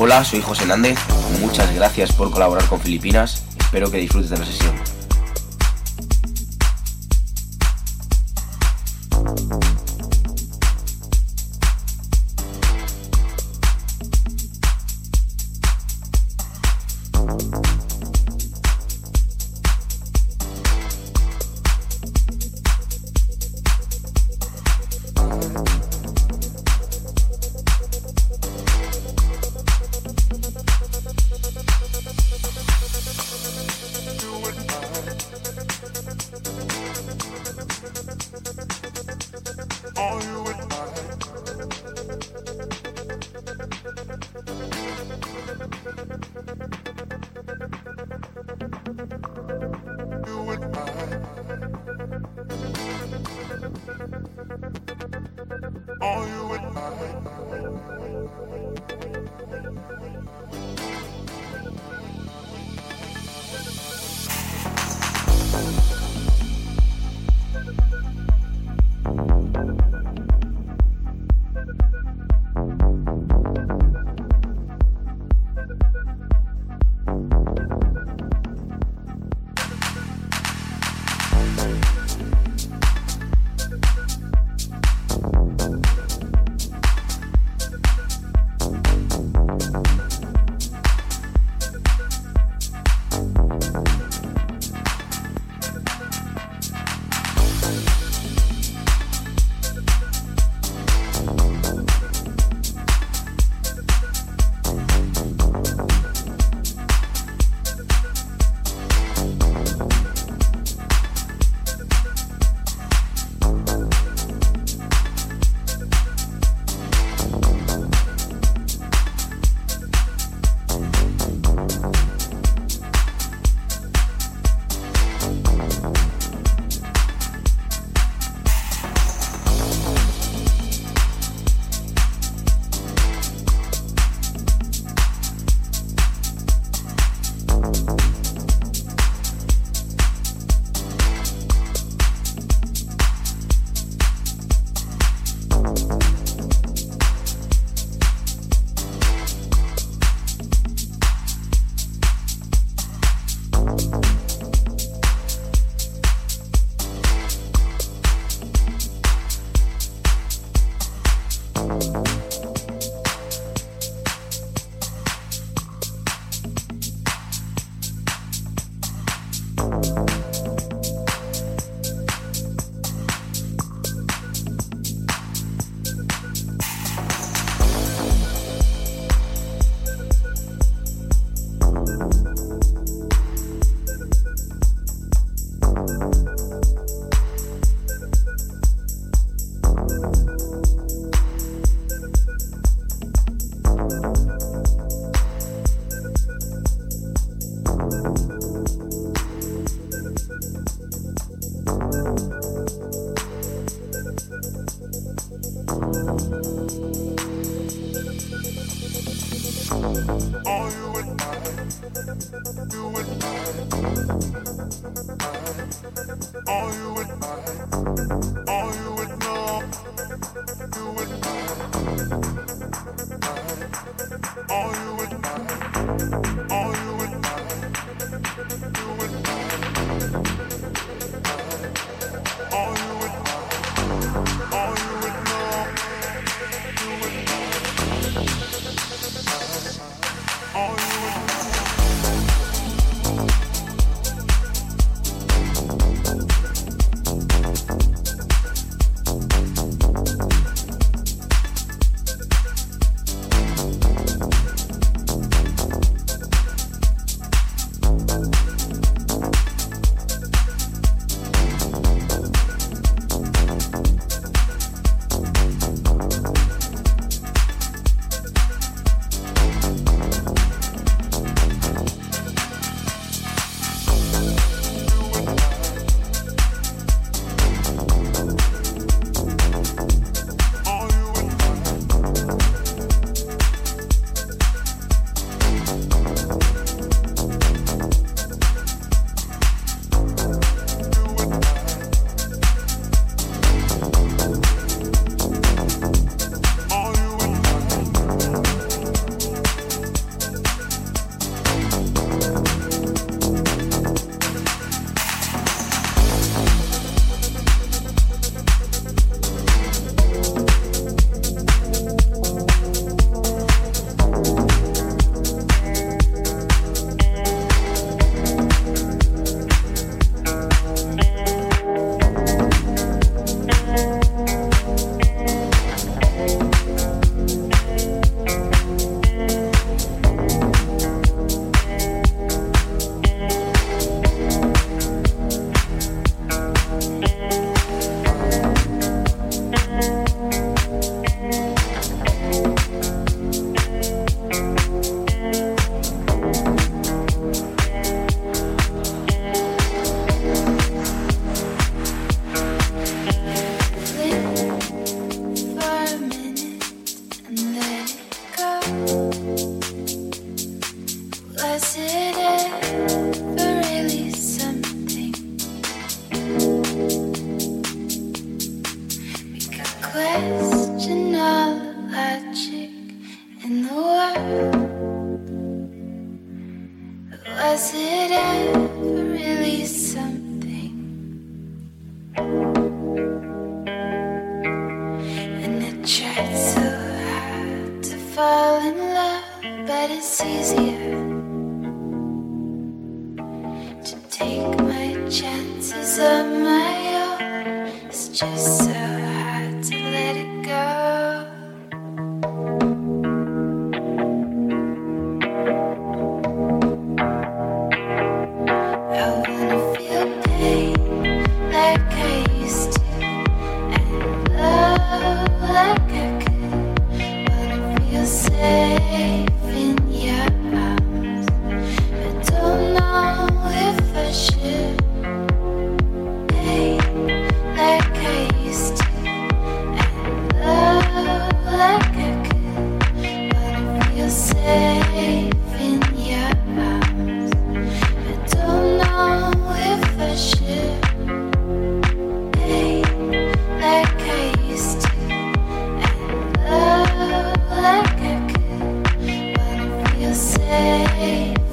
Hola, soy José Nández. Muchas gracias por colaborar con Filipinas. Espero que disfrutes de la sesión. Yeah.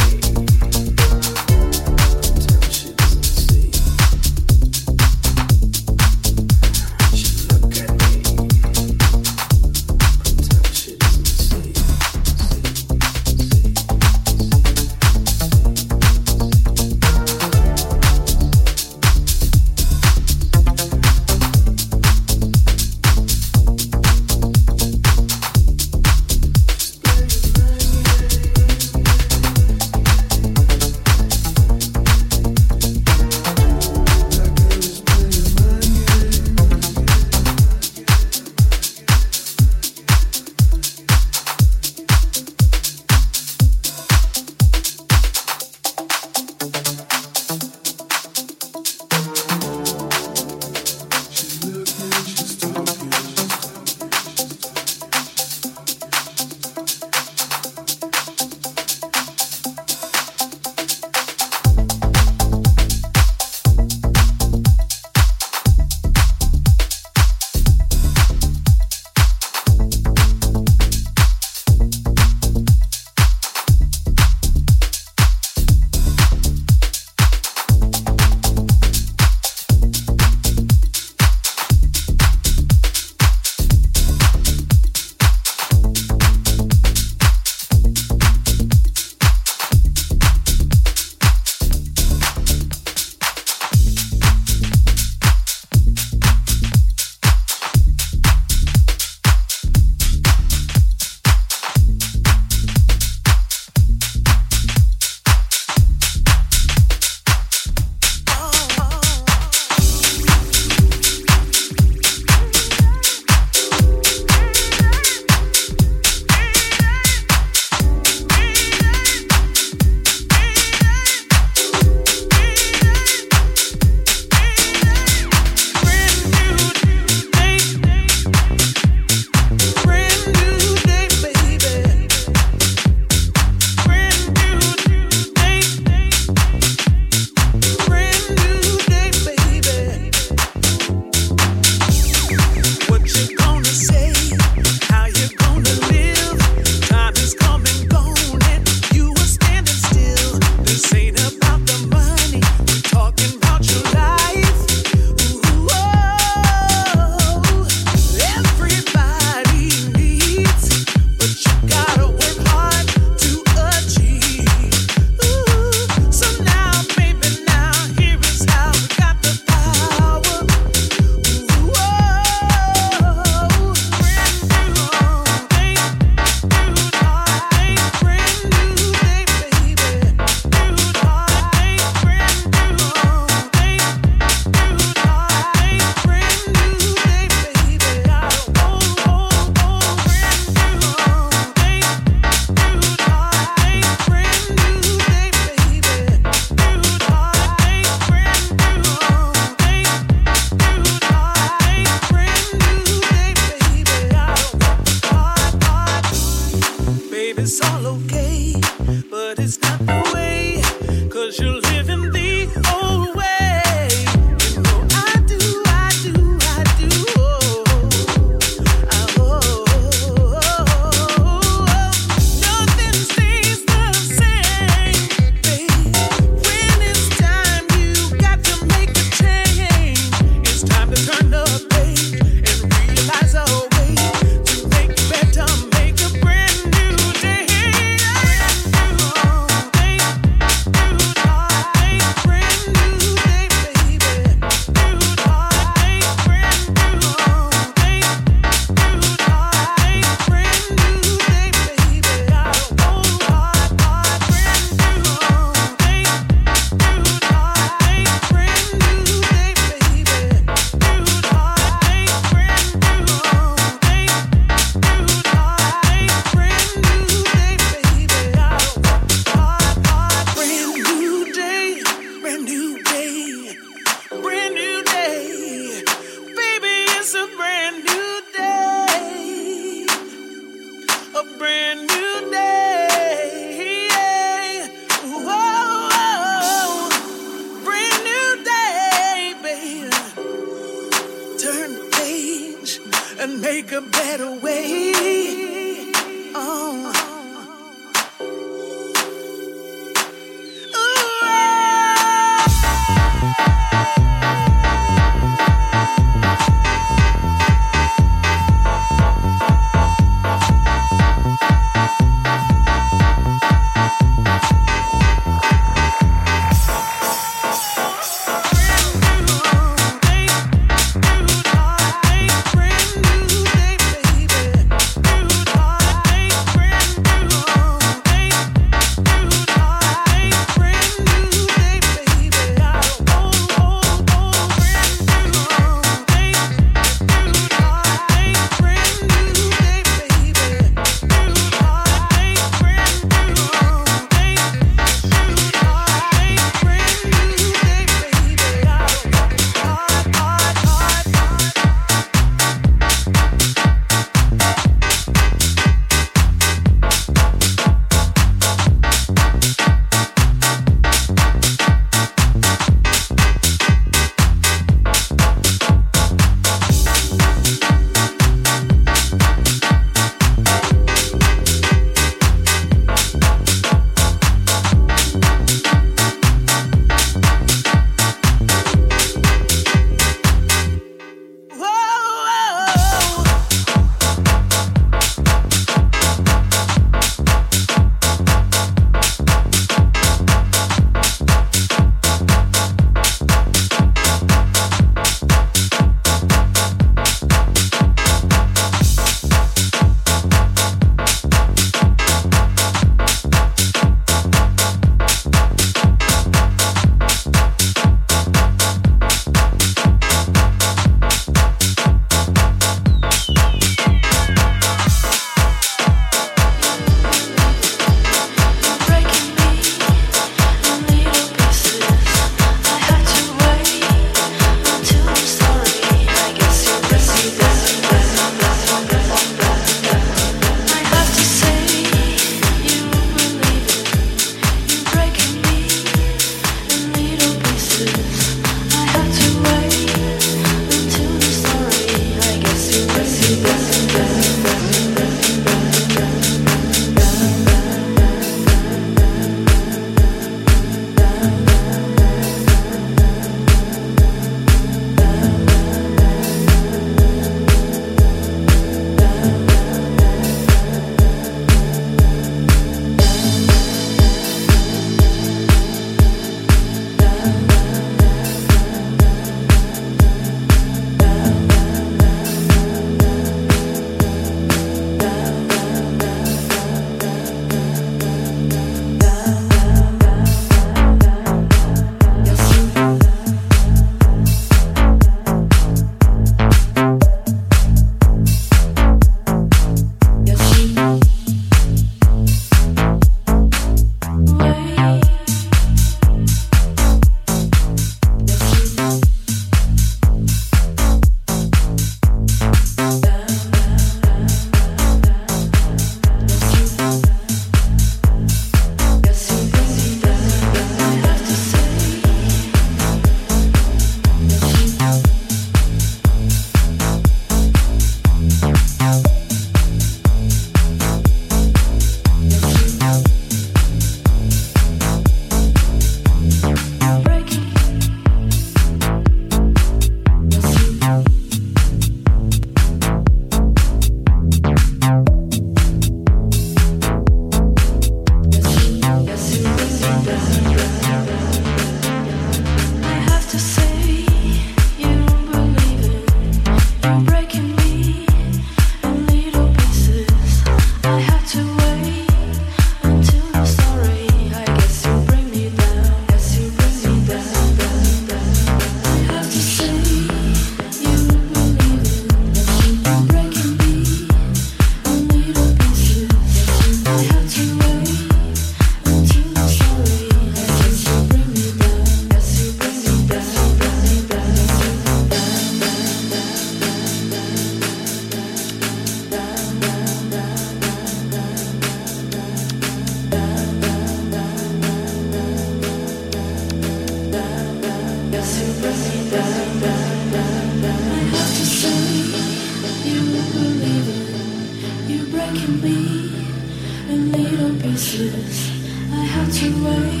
I have to wait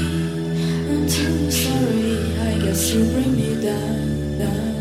until sorry. I guess you bring me down, down.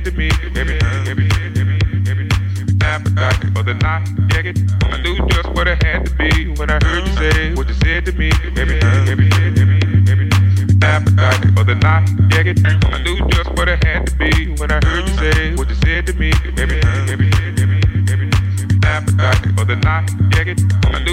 get to me every time, every time. Appetite for the night, yeah, get. I knew just what it had to be when I heard you say what you said to me every time, every time. Appetite for the night, yeah, get. I knew just what it had to be when I heard you say what you said to me every time, every time. Appetite for the night, yeah, get. I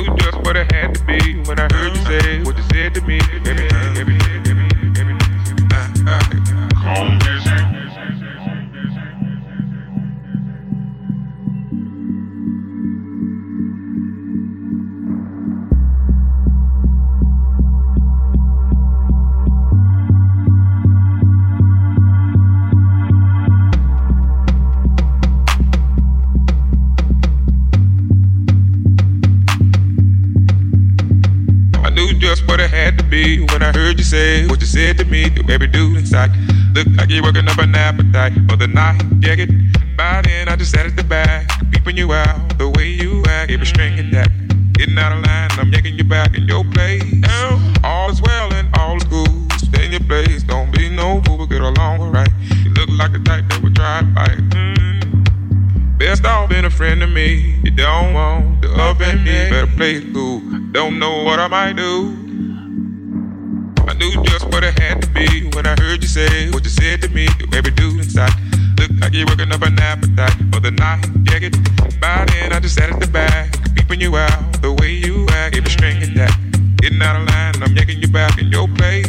have an appetite for the night. Yeah, by then. I just sat at the back, peeping you out the way you act. Every string and that, getting out of line. I'm yanking you back in your place. All is well and all is good. Stay in your place. Don't be no fool. Get along alright. You look like the type that would try to fight. Mm. Best off being a friend to me. You don't want to up and me. Better play it cool. Don't know what I might do. what I heard you say, what you said to me, you baby me do inside. Look like you're working up an appetite for the night. Yeah, get by then. I just sat at the back, peeping you out the way you act. If you string at that, getting out of line, I'm yanking you back in your place.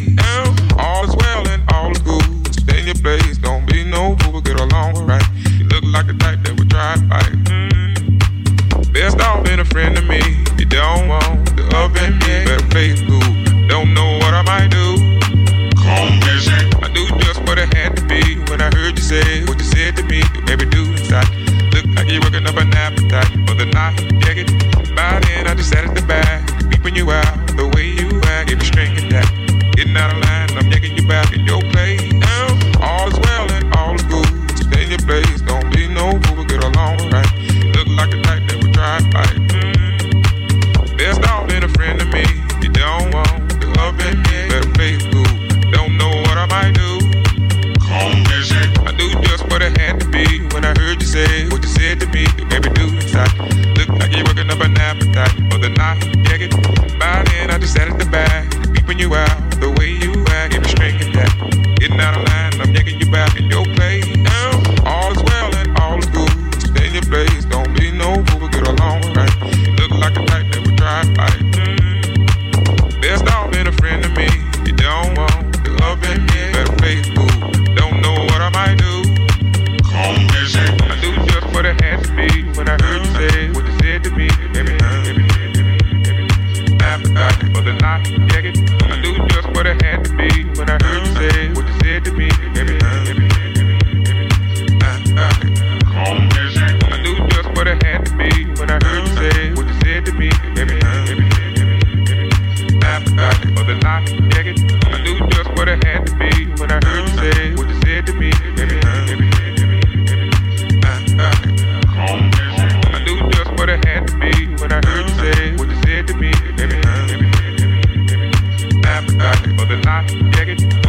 love not get it.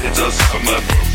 It does come up.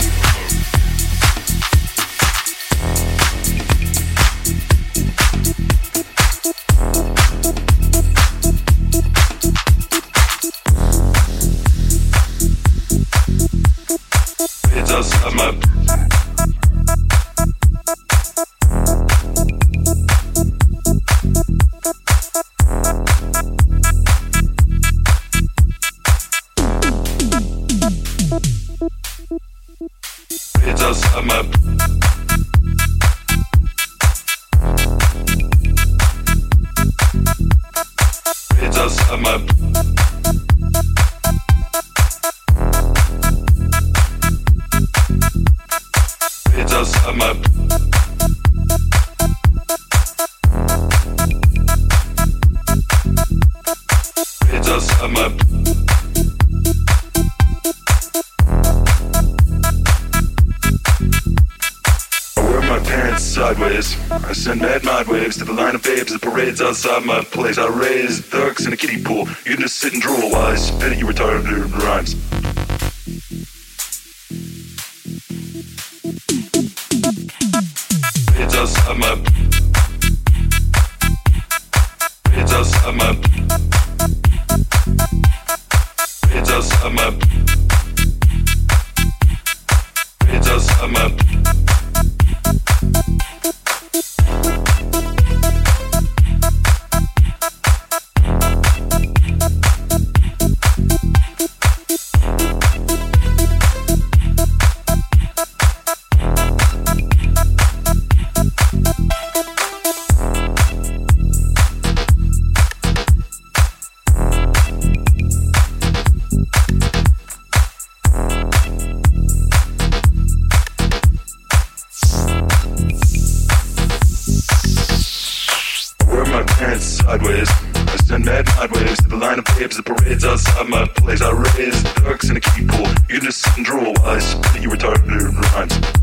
Outside my place. I raise ducks in a kiddie pool. You just sit and drool while I spit you retarded rhymes.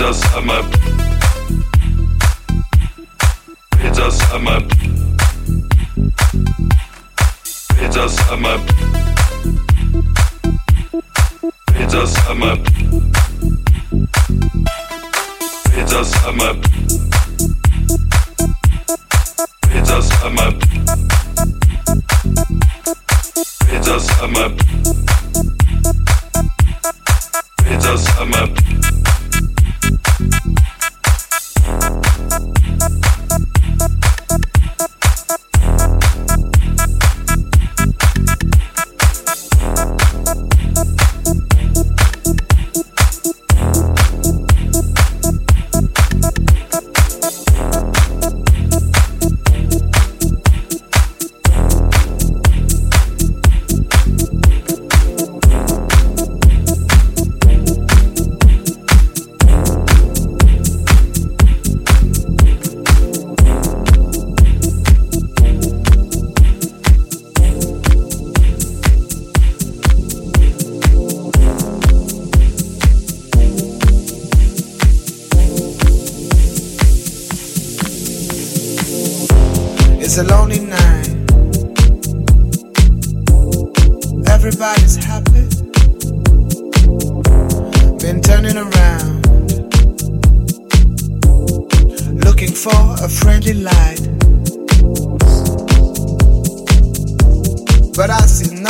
my. It's outside my. It's us, I'm up. It's us, I'm up. It's us, I'm up. everybody's happy. Been turning around, looking for a friendly light. But I see nothing.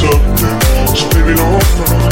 something, spinning off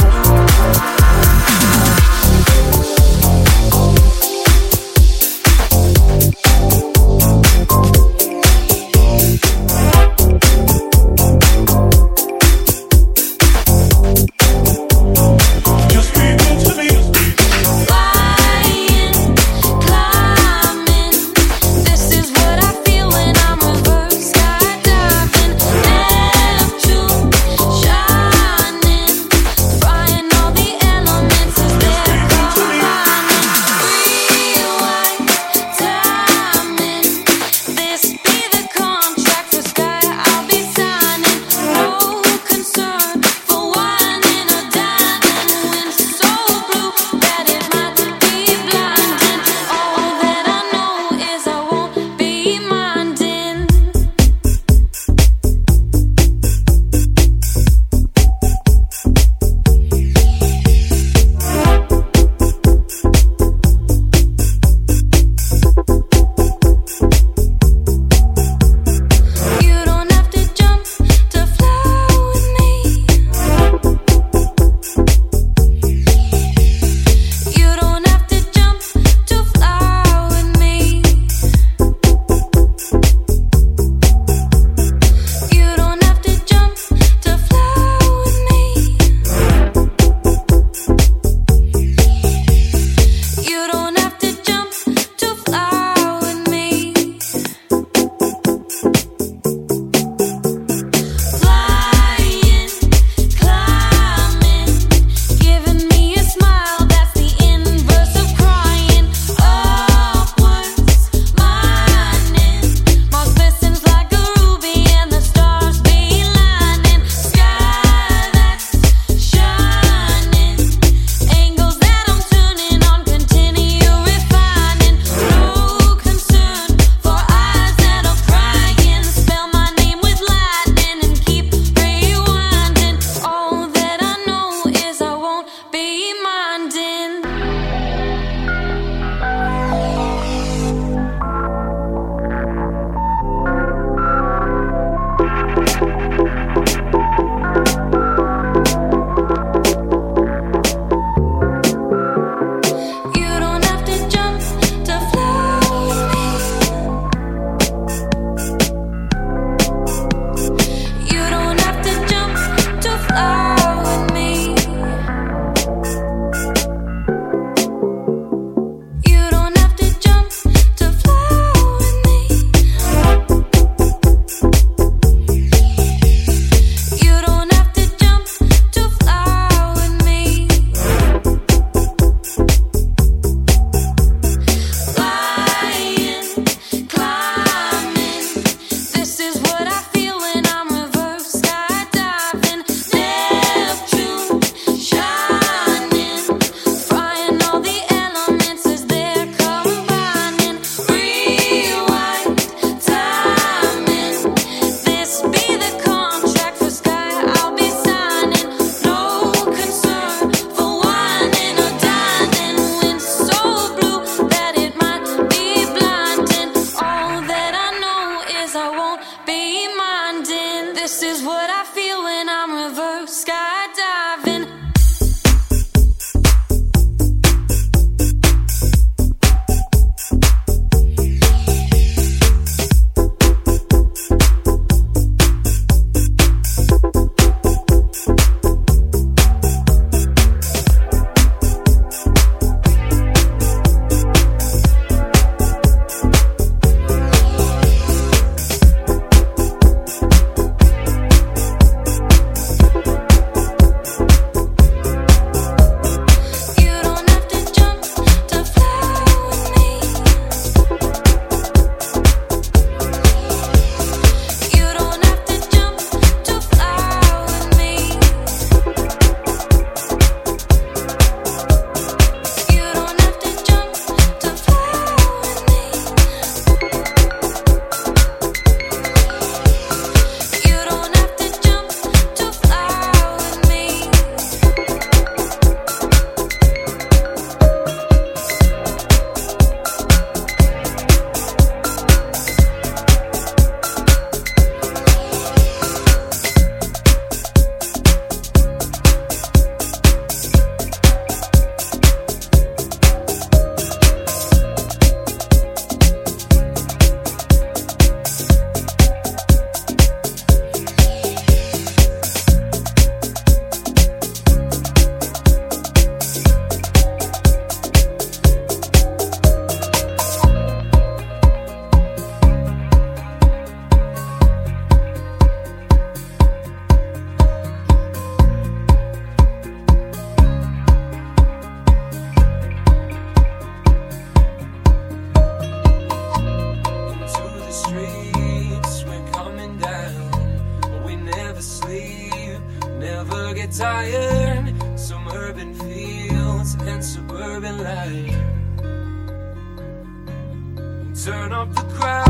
and tired. Some urban fields and suburban life. Turn off the crowd.